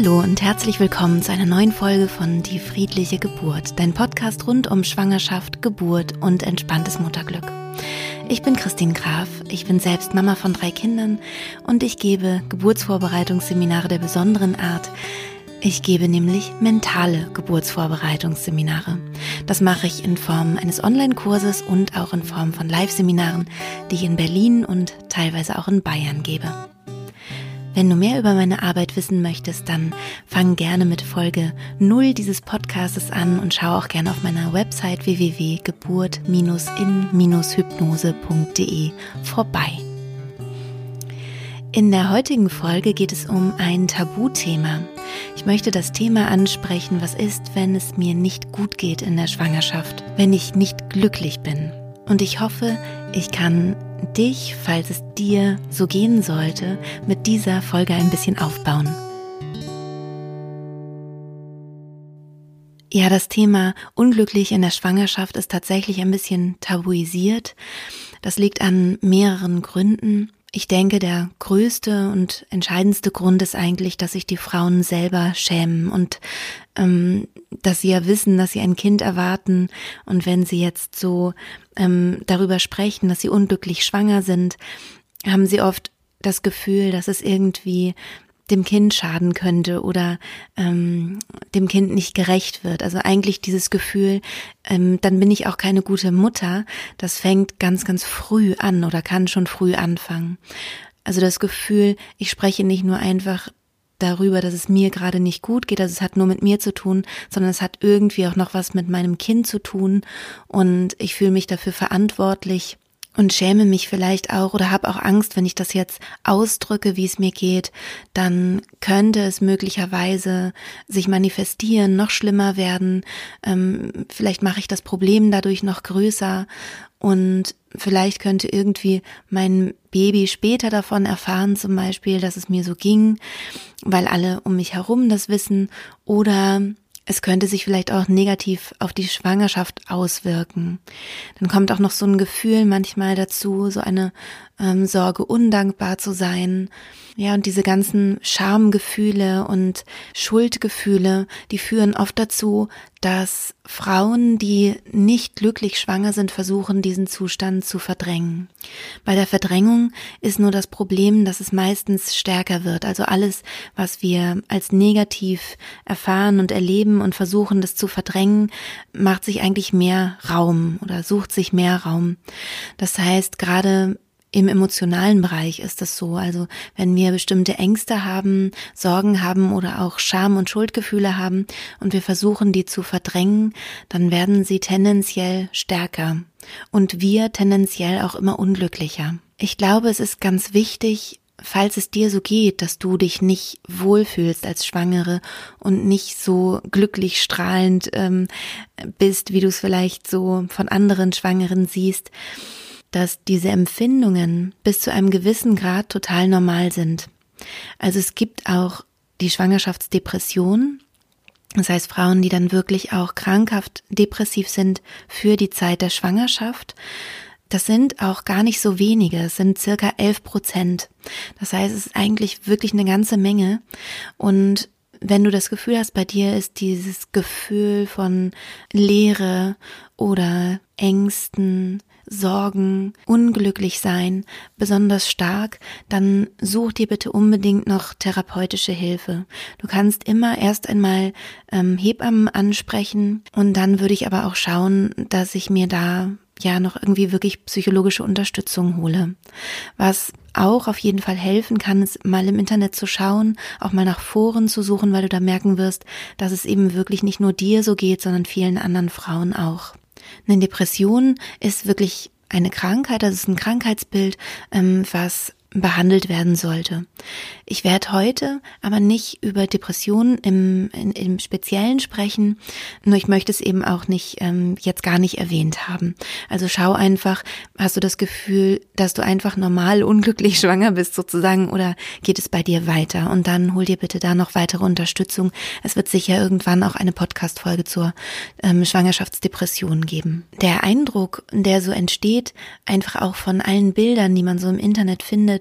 Hallo und herzlich willkommen zu einer neuen Folge von Die friedliche Geburt, dein Podcast rund um Schwangerschaft, Geburt und entspanntes Mutterglück. Ich bin Christine Graf, ich bin selbst Mama von drei Kindern und ich gebe Geburtsvorbereitungsseminare der besonderen Art. Ich gebe nämlich mentale Geburtsvorbereitungsseminare. Das mache ich in Form eines Online-Kurses und auch in Form von Live-Seminaren, die ich in Berlin und teilweise auch in Bayern gebe. Wenn du mehr über meine Arbeit wissen möchtest, dann fang gerne mit Folge 0 dieses Podcastes an und schau auch gerne auf meiner Website www.geburt-in-hypnose.de vorbei. In der heutigen Folge geht es um ein Tabuthema. Ich möchte das Thema ansprechen, was ist, wenn es mir nicht gut geht in der Schwangerschaft, wenn ich nicht glücklich bin. Und ich hoffe, ich kann dich, falls es dir so gehen sollte, mit dieser Folge ein bisschen aufbauen. Ja, das Thema unglücklich in der Schwangerschaft ist tatsächlich ein bisschen tabuisiert. Das liegt an mehreren Gründen. Ich denke, der größte und entscheidendste Grund ist eigentlich, dass sich die Frauen selber schämen und ähm, dass sie ja wissen, dass sie ein Kind erwarten. Und wenn sie jetzt so ähm, darüber sprechen, dass sie unglücklich schwanger sind, haben sie oft das Gefühl, dass es irgendwie dem Kind schaden könnte oder ähm, dem Kind nicht gerecht wird. Also eigentlich dieses Gefühl, ähm, dann bin ich auch keine gute Mutter, das fängt ganz, ganz früh an oder kann schon früh anfangen. Also das Gefühl, ich spreche nicht nur einfach darüber, dass es mir gerade nicht gut geht, also es hat nur mit mir zu tun, sondern es hat irgendwie auch noch was mit meinem Kind zu tun und ich fühle mich dafür verantwortlich und schäme mich vielleicht auch oder habe auch Angst, wenn ich das jetzt ausdrücke, wie es mir geht, dann könnte es möglicherweise sich manifestieren, noch schlimmer werden. Ähm, vielleicht mache ich das Problem dadurch noch größer und vielleicht könnte irgendwie mein Baby später davon erfahren, zum Beispiel, dass es mir so ging, weil alle um mich herum das wissen oder es könnte sich vielleicht auch negativ auf die Schwangerschaft auswirken. Dann kommt auch noch so ein Gefühl manchmal dazu, so eine ähm, Sorge, undankbar zu sein. Ja, und diese ganzen Schamgefühle und Schuldgefühle, die führen oft dazu, dass Frauen, die nicht glücklich schwanger sind, versuchen, diesen Zustand zu verdrängen. Bei der Verdrängung ist nur das Problem, dass es meistens stärker wird. Also alles, was wir als negativ erfahren und erleben und versuchen, das zu verdrängen, macht sich eigentlich mehr Raum oder sucht sich mehr Raum. Das heißt, gerade im emotionalen Bereich ist das so. Also wenn wir bestimmte Ängste haben, Sorgen haben oder auch Scham- und Schuldgefühle haben und wir versuchen, die zu verdrängen, dann werden sie tendenziell stärker und wir tendenziell auch immer unglücklicher. Ich glaube, es ist ganz wichtig, falls es dir so geht, dass du dich nicht wohlfühlst als Schwangere und nicht so glücklich strahlend ähm, bist, wie du es vielleicht so von anderen Schwangeren siehst, dass diese Empfindungen bis zu einem gewissen Grad total normal sind. Also es gibt auch die Schwangerschaftsdepression, das heißt Frauen, die dann wirklich auch krankhaft depressiv sind für die Zeit der Schwangerschaft. Das sind auch gar nicht so wenige, es sind circa 11 Prozent. Das heißt, es ist eigentlich wirklich eine ganze Menge. Und wenn du das Gefühl hast, bei dir ist dieses Gefühl von Leere oder Ängsten, Sorgen, unglücklich sein besonders stark, dann such dir bitte unbedingt noch therapeutische Hilfe. Du kannst immer erst einmal ähm, Hebammen ansprechen und dann würde ich aber auch schauen, dass ich mir da ja noch irgendwie wirklich psychologische Unterstützung hole. Was auch auf jeden Fall helfen kann, ist mal im Internet zu schauen, auch mal nach Foren zu suchen, weil du da merken wirst, dass es eben wirklich nicht nur dir so geht, sondern vielen anderen Frauen auch. Eine Depression ist wirklich eine Krankheit, das ist ein Krankheitsbild, ähm, was behandelt werden sollte. Ich werde heute aber nicht über Depressionen im, in, im Speziellen sprechen, nur ich möchte es eben auch nicht ähm, jetzt gar nicht erwähnt haben. Also schau einfach, hast du das Gefühl, dass du einfach normal unglücklich schwanger bist sozusagen oder geht es bei dir weiter? Und dann hol dir bitte da noch weitere Unterstützung. Es wird sicher irgendwann auch eine Podcast-Folge zur ähm, Schwangerschaftsdepression geben. Der Eindruck, der so entsteht, einfach auch von allen Bildern, die man so im Internet findet,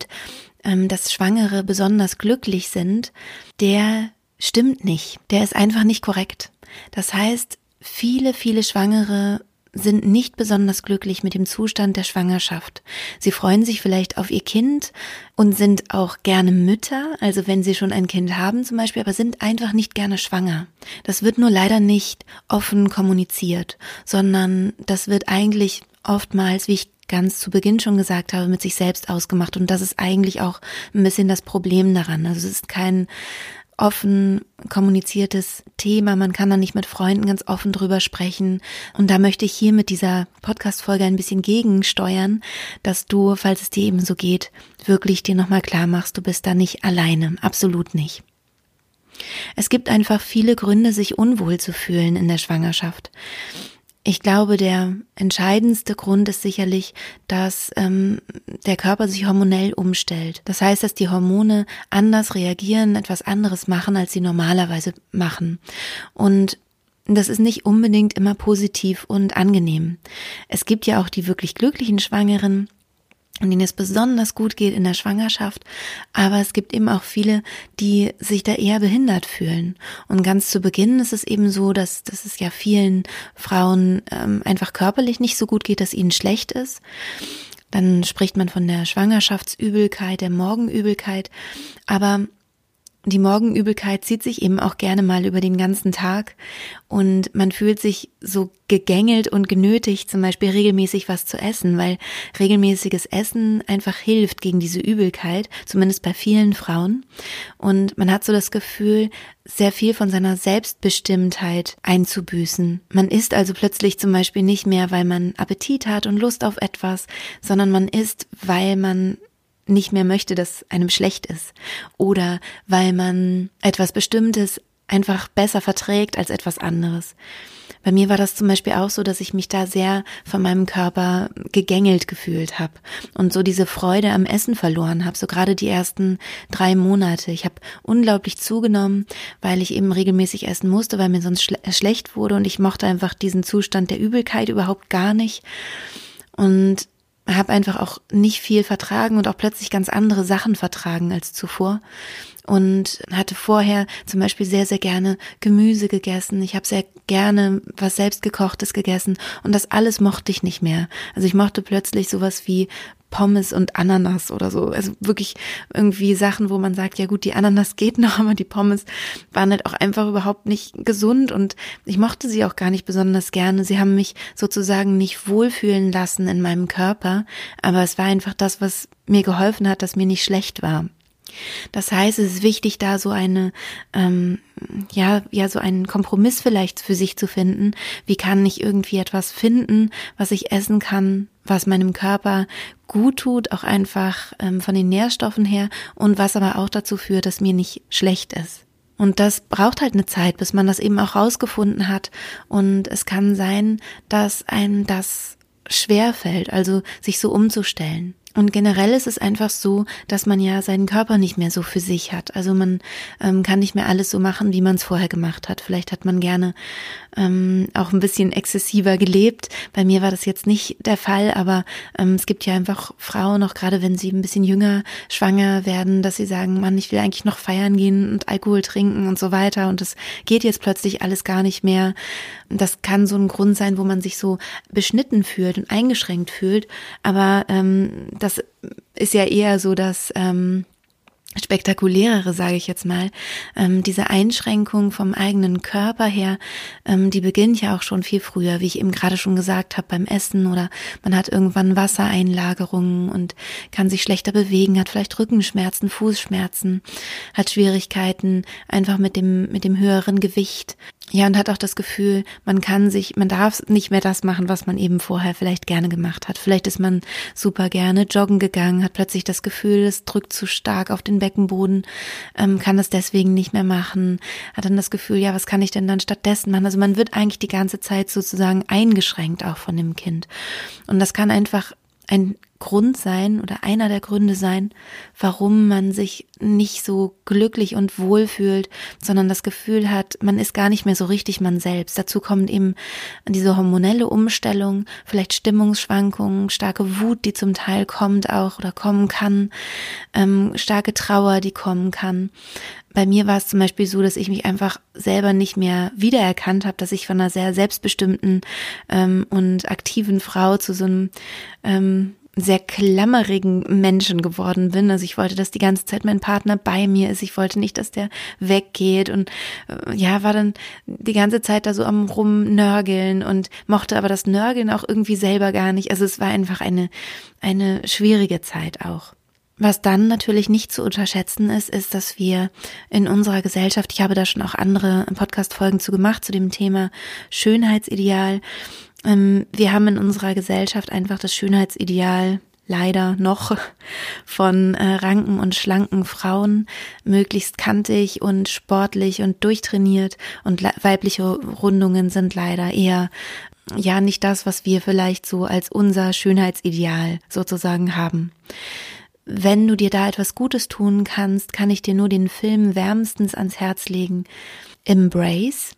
ähm, dass Schwangere besonders glücklich sind, der stimmt nicht. Der ist einfach nicht korrekt. Das heißt, viele, viele Schwangere sind nicht besonders glücklich mit dem Zustand der Schwangerschaft. Sie freuen sich vielleicht auf ihr Kind und sind auch gerne Mütter, also wenn sie schon ein Kind haben zum Beispiel, aber sind einfach nicht gerne schwanger. Das wird nur leider nicht offen kommuniziert, sondern das wird eigentlich oftmals, wie ich ganz zu Beginn schon gesagt habe, mit sich selbst ausgemacht. Und das ist eigentlich auch ein bisschen das Problem daran. Also es ist kein offen kommuniziertes Thema. Man kann da nicht mit Freunden ganz offen drüber sprechen. Und da möchte ich hier mit dieser Podcast-Folge ein bisschen gegensteuern, dass du, falls es dir eben so geht, wirklich dir nochmal klar machst, du bist da nicht alleine. Absolut nicht. Es gibt einfach viele Gründe, sich unwohl zu fühlen in der Schwangerschaft. Ich glaube, der entscheidendste Grund ist sicherlich, dass ähm, der Körper sich hormonell umstellt. Das heißt, dass die Hormone anders reagieren, etwas anderes machen, als sie normalerweise machen. Und das ist nicht unbedingt immer positiv und angenehm. Es gibt ja auch die wirklich glücklichen Schwangeren, und denen es besonders gut geht in der Schwangerschaft. Aber es gibt eben auch viele, die sich da eher behindert fühlen. Und ganz zu Beginn ist es eben so, dass, dass es ja vielen Frauen ähm, einfach körperlich nicht so gut geht, dass ihnen schlecht ist. Dann spricht man von der Schwangerschaftsübelkeit, der Morgenübelkeit. Aber die Morgenübelkeit zieht sich eben auch gerne mal über den ganzen Tag und man fühlt sich so gegängelt und genötigt, zum Beispiel regelmäßig was zu essen, weil regelmäßiges Essen einfach hilft gegen diese Übelkeit, zumindest bei vielen Frauen. Und man hat so das Gefühl, sehr viel von seiner Selbstbestimmtheit einzubüßen. Man isst also plötzlich zum Beispiel nicht mehr, weil man Appetit hat und Lust auf etwas, sondern man isst, weil man nicht mehr möchte, dass einem schlecht ist oder weil man etwas Bestimmtes einfach besser verträgt als etwas anderes. Bei mir war das zum Beispiel auch so, dass ich mich da sehr von meinem Körper gegängelt gefühlt habe und so diese Freude am Essen verloren habe, so gerade die ersten drei Monate. Ich habe unglaublich zugenommen, weil ich eben regelmäßig essen musste, weil mir sonst schle schlecht wurde und ich mochte einfach diesen Zustand der Übelkeit überhaupt gar nicht. Und habe einfach auch nicht viel vertragen und auch plötzlich ganz andere Sachen vertragen als zuvor und hatte vorher zum Beispiel sehr, sehr gerne Gemüse gegessen. Ich habe sehr gerne was selbstgekochtes gegessen und das alles mochte ich nicht mehr. Also ich mochte plötzlich sowas wie Pommes und Ananas oder so. Also wirklich irgendwie Sachen, wo man sagt, ja gut, die Ananas geht noch, aber die Pommes waren halt auch einfach überhaupt nicht gesund und ich mochte sie auch gar nicht besonders gerne. Sie haben mich sozusagen nicht wohlfühlen lassen in meinem Körper, aber es war einfach das, was mir geholfen hat, dass mir nicht schlecht war. Das heißt, es ist wichtig, da so eine, ähm, ja, ja, so einen Kompromiss vielleicht für sich zu finden. Wie kann ich irgendwie etwas finden, was ich essen kann, was meinem Körper gut tut, auch einfach ähm, von den Nährstoffen her und was aber auch dazu führt, dass mir nicht schlecht ist. Und das braucht halt eine Zeit, bis man das eben auch rausgefunden hat. Und es kann sein, dass einem das schwer fällt, also sich so umzustellen. Und generell ist es einfach so, dass man ja seinen Körper nicht mehr so für sich hat. Also man ähm, kann nicht mehr alles so machen, wie man es vorher gemacht hat. Vielleicht hat man gerne ähm, auch ein bisschen exzessiver gelebt. Bei mir war das jetzt nicht der Fall, aber ähm, es gibt ja einfach Frauen, auch gerade wenn sie ein bisschen jünger schwanger werden, dass sie sagen, Mann, ich will eigentlich noch feiern gehen und Alkohol trinken und so weiter. Und es geht jetzt plötzlich alles gar nicht mehr. Das kann so ein Grund sein, wo man sich so beschnitten fühlt und eingeschränkt fühlt. Aber ähm, das ist ja eher so, dass ähm, spektakulärere, sage ich jetzt mal, ähm, diese Einschränkung vom eigenen Körper her, ähm, die beginnt ja auch schon viel früher, wie ich eben gerade schon gesagt habe, beim Essen oder man hat irgendwann Wassereinlagerungen und kann sich schlechter bewegen, hat vielleicht Rückenschmerzen, Fußschmerzen, hat Schwierigkeiten einfach mit dem mit dem höheren Gewicht ja, und hat auch das Gefühl, man kann sich, man darf nicht mehr das machen, was man eben vorher vielleicht gerne gemacht hat. Vielleicht ist man super gerne joggen gegangen, hat plötzlich das Gefühl, es drückt zu stark auf den Beckenboden, ähm, kann das deswegen nicht mehr machen, hat dann das Gefühl, ja, was kann ich denn dann stattdessen machen? Also man wird eigentlich die ganze Zeit sozusagen eingeschränkt auch von dem Kind. Und das kann einfach ein Grund sein oder einer der Gründe sein, warum man sich nicht so glücklich und wohl fühlt, sondern das Gefühl hat, man ist gar nicht mehr so richtig man selbst. Dazu kommt eben diese hormonelle Umstellung, vielleicht Stimmungsschwankungen, starke Wut, die zum Teil kommt auch oder kommen kann, ähm, starke Trauer, die kommen kann. Bei mir war es zum Beispiel so, dass ich mich einfach selber nicht mehr wiedererkannt habe, dass ich von einer sehr selbstbestimmten ähm, und aktiven Frau zu so einem ähm, sehr klammerigen Menschen geworden bin. Also ich wollte, dass die ganze Zeit mein Partner bei mir ist. Ich wollte nicht, dass der weggeht und äh, ja, war dann die ganze Zeit da so am rumnörgeln und mochte aber das Nörgeln auch irgendwie selber gar nicht. Also es war einfach eine, eine schwierige Zeit auch. Was dann natürlich nicht zu unterschätzen ist, ist, dass wir in unserer Gesellschaft, ich habe da schon auch andere Podcast-Folgen zu gemacht, zu dem Thema Schönheitsideal, wir haben in unserer Gesellschaft einfach das Schönheitsideal leider noch von äh, ranken und schlanken Frauen, möglichst kantig und sportlich und durchtrainiert und weibliche Rundungen sind leider eher ja nicht das, was wir vielleicht so als unser Schönheitsideal sozusagen haben. Wenn du dir da etwas Gutes tun kannst, kann ich dir nur den Film wärmstens ans Herz legen. Embrace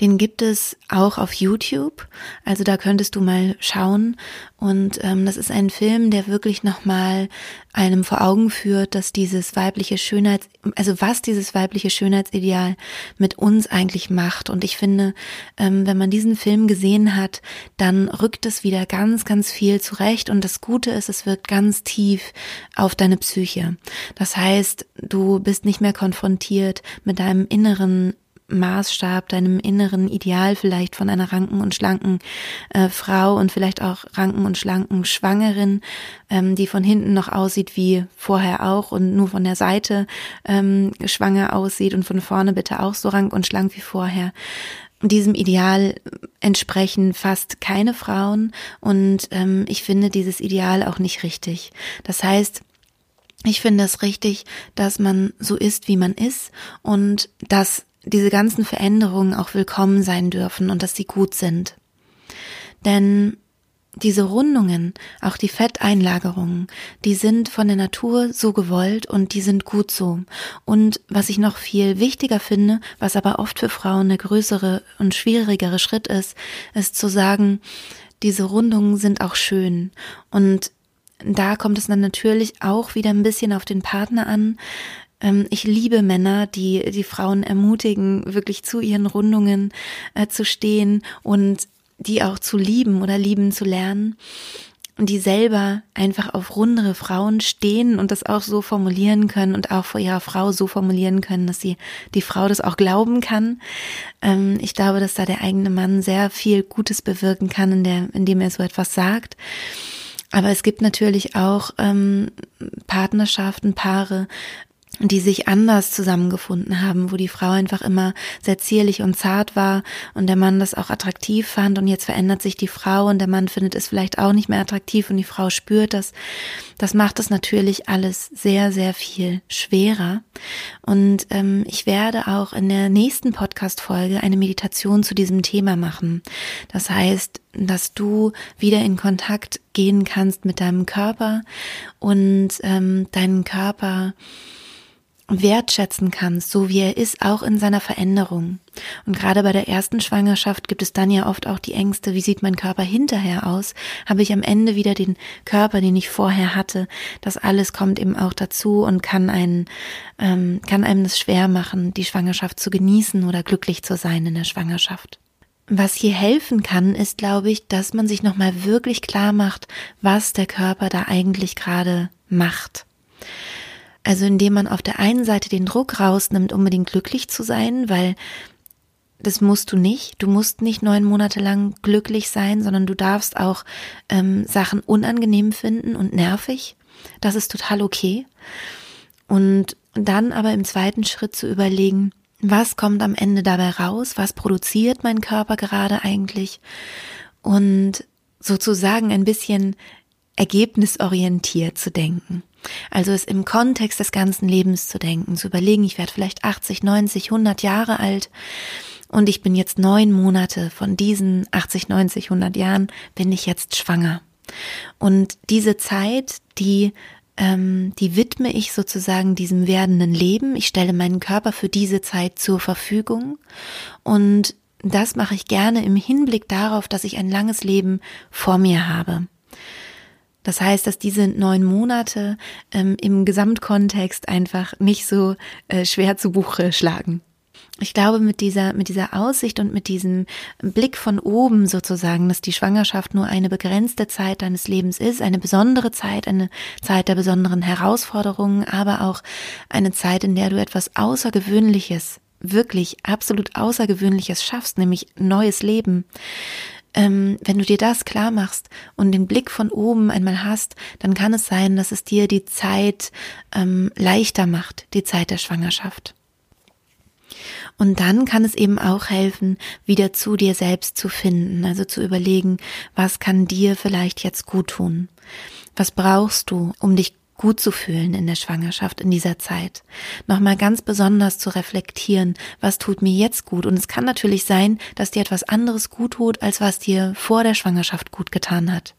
den gibt es auch auf YouTube, also da könntest du mal schauen. Und ähm, das ist ein Film, der wirklich nochmal einem vor Augen führt, dass dieses weibliche Schönheits, also was dieses weibliche Schönheitsideal mit uns eigentlich macht. Und ich finde, ähm, wenn man diesen Film gesehen hat, dann rückt es wieder ganz, ganz viel zurecht. Und das Gute ist, es wirkt ganz tief auf deine Psyche. Das heißt, du bist nicht mehr konfrontiert mit deinem inneren Maßstab, deinem inneren Ideal vielleicht von einer ranken und schlanken äh, Frau und vielleicht auch ranken und schlanken Schwangerin, ähm, die von hinten noch aussieht wie vorher auch und nur von der Seite ähm, schwanger aussieht und von vorne bitte auch so rank und schlank wie vorher. Diesem Ideal entsprechen fast keine Frauen und ähm, ich finde dieses Ideal auch nicht richtig. Das heißt, ich finde es richtig, dass man so ist, wie man ist und dass diese ganzen Veränderungen auch willkommen sein dürfen und dass sie gut sind. Denn diese Rundungen, auch die Fetteinlagerungen, die sind von der Natur so gewollt und die sind gut so. Und was ich noch viel wichtiger finde, was aber oft für Frauen der größere und schwierigere Schritt ist, ist zu sagen, diese Rundungen sind auch schön. Und da kommt es dann natürlich auch wieder ein bisschen auf den Partner an. Ähm, ich liebe Männer, die die Frauen ermutigen, wirklich zu ihren Rundungen äh, zu stehen und die auch zu lieben oder lieben zu lernen und die selber einfach auf rundere Frauen stehen und das auch so formulieren können und auch vor ihrer Frau so formulieren können, dass sie die Frau das auch glauben kann. Ähm, ich glaube, dass da der eigene Mann sehr viel Gutes bewirken kann, in der, indem er so etwas sagt. Aber es gibt natürlich auch ähm, Partnerschaften, Paare, die sich anders zusammengefunden haben, wo die Frau einfach immer sehr zierlich und zart war und der Mann das auch attraktiv fand und jetzt verändert sich die Frau und der Mann findet es vielleicht auch nicht mehr attraktiv und die Frau spürt das. Das macht es natürlich alles sehr, sehr viel schwerer. Und ähm, ich werde auch in der nächsten Podcast-Folge eine Meditation zu diesem Thema machen. Das heißt, dass du wieder in Kontakt gehen kannst mit deinem Körper und ähm, deinen Körper wertschätzen kannst, so wie er ist, auch in seiner Veränderung. Und gerade bei der ersten Schwangerschaft gibt es dann ja oft auch die Ängste, wie sieht mein Körper hinterher aus? Habe ich am Ende wieder den Körper, den ich vorher hatte? Das alles kommt eben auch dazu und kann einen, ähm, kann einem das schwer machen, die Schwangerschaft zu genießen oder glücklich zu sein in der Schwangerschaft. Was hier helfen kann, ist, glaube ich, dass man sich nochmal wirklich klar macht, was der Körper da eigentlich gerade macht. Also indem man auf der einen Seite den Druck rausnimmt, unbedingt glücklich zu sein, weil das musst du nicht. Du musst nicht neun Monate lang glücklich sein, sondern du darfst auch ähm, Sachen unangenehm finden und nervig. Das ist total okay. Und dann aber im zweiten Schritt zu überlegen, was kommt am Ende dabei raus? Was produziert mein Körper gerade eigentlich? Und sozusagen ein bisschen ergebnisorientiert zu denken. Also es im Kontext des ganzen Lebens zu denken, zu überlegen, ich werde vielleicht 80, 90, 100 Jahre alt und ich bin jetzt neun Monate von diesen 80, 90, 100 Jahren, bin ich jetzt schwanger. Und diese Zeit, die ähm, die widme ich sozusagen diesem werdenden Leben. Ich stelle meinen Körper für diese Zeit zur Verfügung und das mache ich gerne im Hinblick darauf, dass ich ein langes Leben vor mir habe. Das heißt, dass diese neun Monate ähm, im Gesamtkontext einfach nicht so äh, schwer zu Buche schlagen ich glaube, mit dieser, mit dieser Aussicht und mit diesem Blick von oben sozusagen, dass die Schwangerschaft nur eine begrenzte Zeit deines Lebens ist, eine besondere Zeit, eine Zeit der besonderen Herausforderungen, aber auch eine Zeit, in der du etwas Außergewöhnliches, wirklich absolut Außergewöhnliches schaffst, nämlich neues Leben. Ähm, wenn du dir das klar machst und den Blick von oben einmal hast, dann kann es sein, dass es dir die Zeit ähm, leichter macht, die Zeit der Schwangerschaft. Und dann kann es eben auch helfen, wieder zu dir selbst zu finden, also zu überlegen, was kann dir vielleicht jetzt gut tun? Was brauchst du, um dich gut zu fühlen in der Schwangerschaft, in dieser Zeit. Nochmal ganz besonders zu reflektieren, was tut mir jetzt gut. Und es kann natürlich sein, dass dir etwas anderes gut tut, als was dir vor der Schwangerschaft gut getan hat.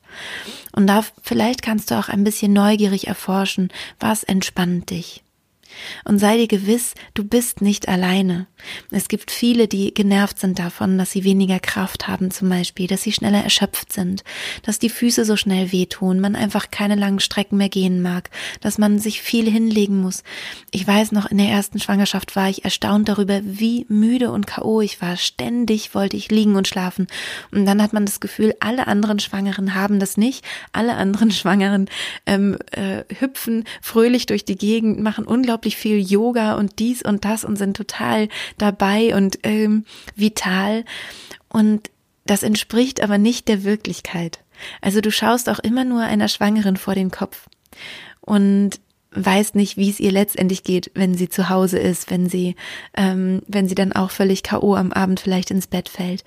Und da vielleicht kannst du auch ein bisschen neugierig erforschen, was entspannt dich. Und sei dir gewiss, du bist nicht alleine. Es gibt viele, die genervt sind davon, dass sie weniger Kraft haben zum Beispiel, dass sie schneller erschöpft sind, dass die Füße so schnell wehtun, man einfach keine langen Strecken mehr gehen mag, dass man sich viel hinlegen muss. Ich weiß noch, in der ersten Schwangerschaft war ich erstaunt darüber, wie müde und K.O. ich war. Ständig wollte ich liegen und schlafen. Und dann hat man das Gefühl, alle anderen Schwangeren haben das nicht. Alle anderen Schwangeren ähm, äh, hüpfen fröhlich durch die Gegend, machen unglaublich viel Yoga und dies und das und sind total dabei und ähm, vital. Und das entspricht aber nicht der Wirklichkeit. Also du schaust auch immer nur einer Schwangeren vor den Kopf und weißt nicht, wie es ihr letztendlich geht, wenn sie zu Hause ist, wenn sie, ähm, wenn sie dann auch völlig K.O. am Abend vielleicht ins Bett fällt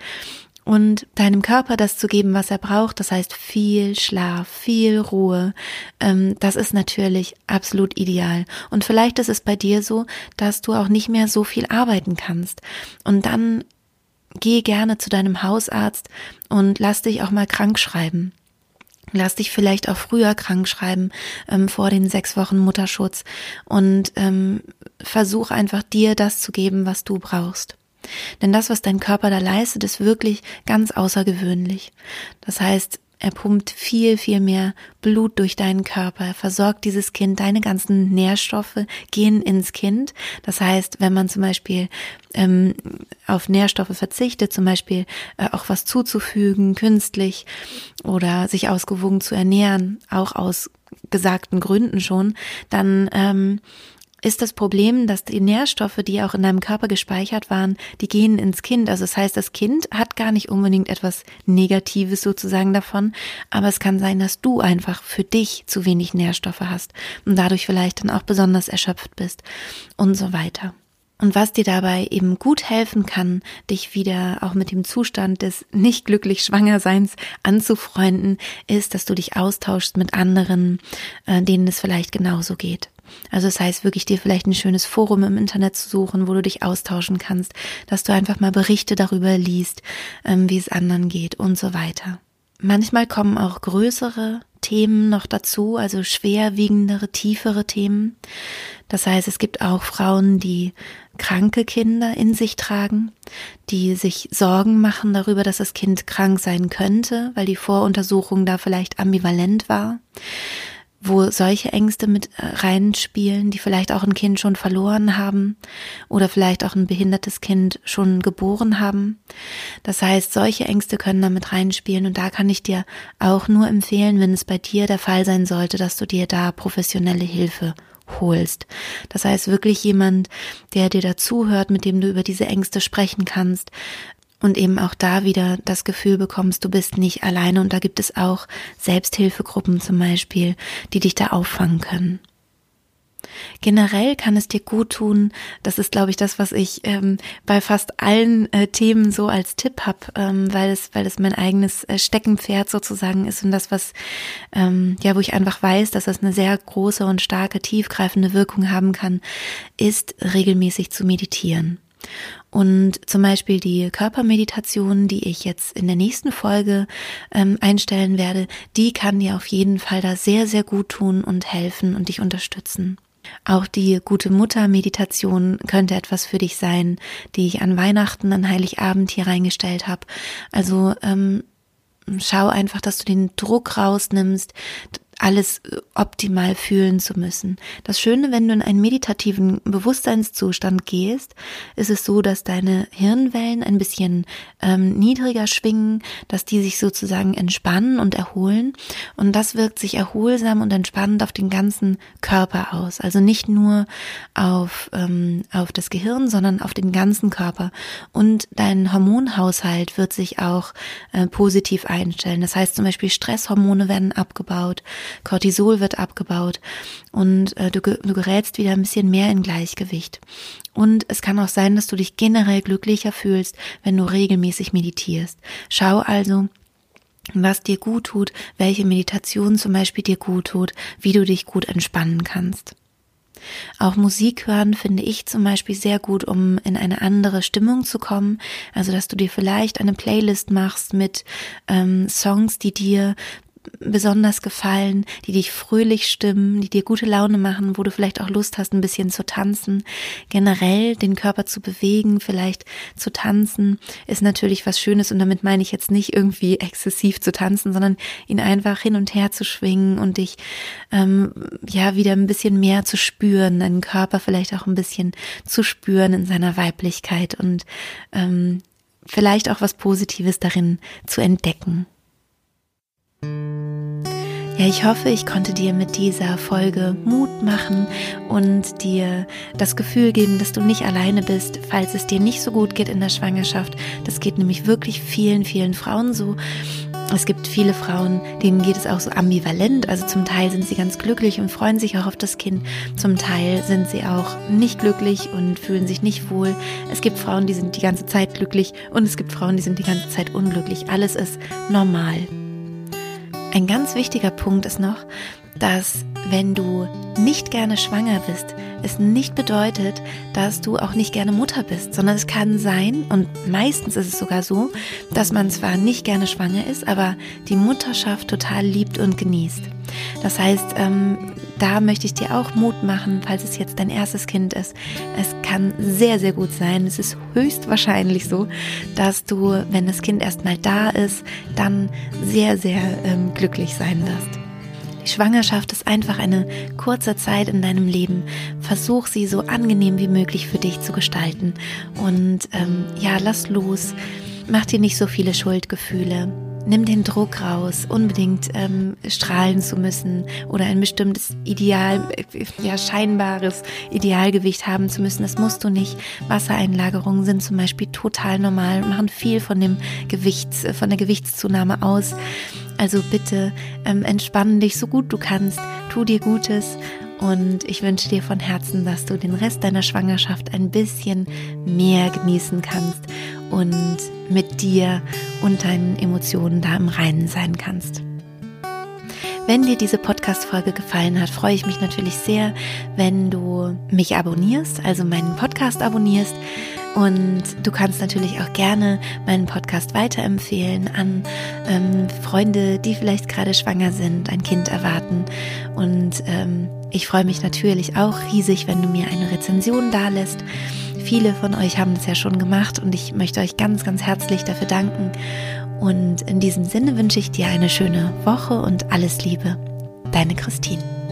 und deinem Körper das zu geben, was er braucht. Das heißt viel Schlaf, viel Ruhe. Ähm, das ist natürlich absolut ideal. Und vielleicht ist es bei dir so, dass du auch nicht mehr so viel arbeiten kannst. Und dann geh gerne zu deinem Hausarzt und lass dich auch mal krank schreiben. Lass dich vielleicht auch früher krank schreiben ähm, vor den sechs Wochen Mutterschutz und ähm, versuch einfach dir das zu geben, was du brauchst. Denn das, was dein Körper da leistet, ist wirklich ganz außergewöhnlich. Das heißt, er pumpt viel, viel mehr Blut durch deinen Körper, er versorgt dieses Kind, deine ganzen Nährstoffe gehen ins Kind. Das heißt, wenn man zum Beispiel ähm, auf Nährstoffe verzichtet, zum Beispiel äh, auch was zuzufügen, künstlich oder sich ausgewogen zu ernähren, auch aus gesagten Gründen schon, dann ähm, ist das Problem, dass die Nährstoffe, die auch in deinem Körper gespeichert waren, die gehen ins Kind. Also das heißt, das Kind hat gar nicht unbedingt etwas Negatives sozusagen davon, aber es kann sein, dass du einfach für dich zu wenig Nährstoffe hast und dadurch vielleicht dann auch besonders erschöpft bist und so weiter. Und was dir dabei eben gut helfen kann, dich wieder auch mit dem Zustand des nicht glücklich Schwangerseins anzufreunden, ist, dass du dich austauschst mit anderen, äh, denen es vielleicht genauso geht. Also das heißt wirklich dir vielleicht ein schönes Forum im Internet zu suchen, wo du dich austauschen kannst, dass du einfach mal Berichte darüber liest, ähm, wie es anderen geht und so weiter. Manchmal kommen auch größere Themen noch dazu, also schwerwiegendere, tiefere Themen. Das heißt, es gibt auch Frauen, die kranke Kinder in sich tragen, die sich Sorgen machen darüber, dass das Kind krank sein könnte, weil die Voruntersuchung da vielleicht ambivalent war wo solche Ängste mit äh, reinspielen, die vielleicht auch ein Kind schon verloren haben oder vielleicht auch ein behindertes Kind schon geboren haben. Das heißt, solche Ängste können damit reinspielen und da kann ich dir auch nur empfehlen, wenn es bei dir der Fall sein sollte, dass du dir da professionelle Hilfe holst. Das heißt wirklich jemand, der dir dazuhört, mit dem du über diese Ängste sprechen kannst, und eben auch da wieder das Gefühl bekommst, du bist nicht alleine und da gibt es auch Selbsthilfegruppen zum Beispiel, die dich da auffangen können. Generell kann es dir gut tun, das ist, glaube ich, das, was ich ähm, bei fast allen äh, Themen so als Tipp habe, ähm, weil es, weil es mein eigenes äh, Steckenpferd sozusagen ist und das, was ähm, ja, wo ich einfach weiß, dass das eine sehr große und starke, tiefgreifende Wirkung haben kann, ist regelmäßig zu meditieren. Und zum Beispiel die Körpermeditation, die ich jetzt in der nächsten Folge ähm, einstellen werde, die kann dir auf jeden Fall da sehr, sehr gut tun und helfen und dich unterstützen. Auch die gute Mutter Meditation könnte etwas für dich sein, die ich an Weihnachten, an Heiligabend hier reingestellt habe. Also ähm, schau einfach, dass du den Druck rausnimmst, alles äh, optimal fühlen zu müssen. Das Schöne, wenn du in einen meditativen Bewusstseinszustand gehst, ist es so, dass deine Hirnwellen ein bisschen ähm, niedriger schwingen, dass die sich sozusagen entspannen und erholen. Und das wirkt sich erholsam und entspannend auf den ganzen Körper aus. Also nicht nur auf, ähm, auf das Gehirn, sondern auf den ganzen Körper. Und dein Hormonhaushalt wird sich auch äh, positiv einstellen. Das heißt zum Beispiel Stresshormone werden abgebaut. Cortisol wird abgebaut und äh, du, du gerätst wieder ein bisschen mehr in Gleichgewicht. Und es kann auch sein, dass du dich generell glücklicher fühlst, wenn du regelmäßig meditierst. Schau also, was dir gut tut, welche Meditation zum Beispiel dir gut tut, wie du dich gut entspannen kannst. Auch Musik hören finde ich zum Beispiel sehr gut, um in eine andere Stimmung zu kommen. Also, dass du dir vielleicht eine Playlist machst mit ähm, Songs, die dir besonders gefallen, die dich fröhlich stimmen, die dir gute Laune machen, wo du vielleicht auch Lust hast, ein bisschen zu tanzen. Generell den Körper zu bewegen, vielleicht zu tanzen, ist natürlich was Schönes und damit meine ich jetzt nicht irgendwie exzessiv zu tanzen, sondern ihn einfach hin und her zu schwingen und dich ähm, ja wieder ein bisschen mehr zu spüren, deinen Körper vielleicht auch ein bisschen zu spüren in seiner Weiblichkeit und ähm, vielleicht auch was Positives darin zu entdecken. Ja, ich hoffe, ich konnte dir mit dieser Folge Mut machen und dir das Gefühl geben, dass du nicht alleine bist, falls es dir nicht so gut geht in der Schwangerschaft. Das geht nämlich wirklich vielen, vielen Frauen so. Es gibt viele Frauen, denen geht es auch so ambivalent. Also zum Teil sind sie ganz glücklich und freuen sich auch auf das Kind. Zum Teil sind sie auch nicht glücklich und fühlen sich nicht wohl. Es gibt Frauen, die sind die ganze Zeit glücklich und es gibt Frauen, die sind die ganze Zeit unglücklich. Alles ist normal. Ein ganz wichtiger Punkt ist noch, dass wenn du nicht gerne schwanger bist, es nicht bedeutet, dass du auch nicht gerne Mutter bist, sondern es kann sein, und meistens ist es sogar so, dass man zwar nicht gerne schwanger ist, aber die Mutterschaft total liebt und genießt. Das heißt, ähm, da möchte ich dir auch Mut machen, falls es jetzt dein erstes Kind ist. Es kann sehr, sehr gut sein. Es ist höchstwahrscheinlich so, dass du, wenn das Kind erstmal da ist, dann sehr, sehr ähm, glücklich sein wirst. Die Schwangerschaft ist einfach eine kurze Zeit in deinem Leben. Versuch sie so angenehm wie möglich für dich zu gestalten. Und ähm, ja, lass los. Mach dir nicht so viele Schuldgefühle nimm den Druck raus, unbedingt ähm, strahlen zu müssen oder ein bestimmtes Ideal, ja scheinbares Idealgewicht haben zu müssen. Das musst du nicht. Wassereinlagerungen sind zum Beispiel total normal, machen viel von dem Gewichts, von der Gewichtszunahme aus. Also bitte ähm, entspann dich so gut du kannst, tu dir Gutes und ich wünsche dir von Herzen, dass du den Rest deiner Schwangerschaft ein bisschen mehr genießen kannst und mit dir und deinen Emotionen da im Reinen sein kannst. Wenn dir diese Podcast-Folge gefallen hat, freue ich mich natürlich sehr, wenn du mich abonnierst, also meinen Podcast abonnierst. Und du kannst natürlich auch gerne meinen Podcast weiterempfehlen an ähm, Freunde, die vielleicht gerade schwanger sind, ein Kind erwarten. Und ähm, ich freue mich natürlich auch riesig, wenn du mir eine Rezension dalässt. Viele von euch haben das ja schon gemacht und ich möchte euch ganz, ganz herzlich dafür danken. Und in diesem Sinne wünsche ich dir eine schöne Woche und alles Liebe. Deine Christine.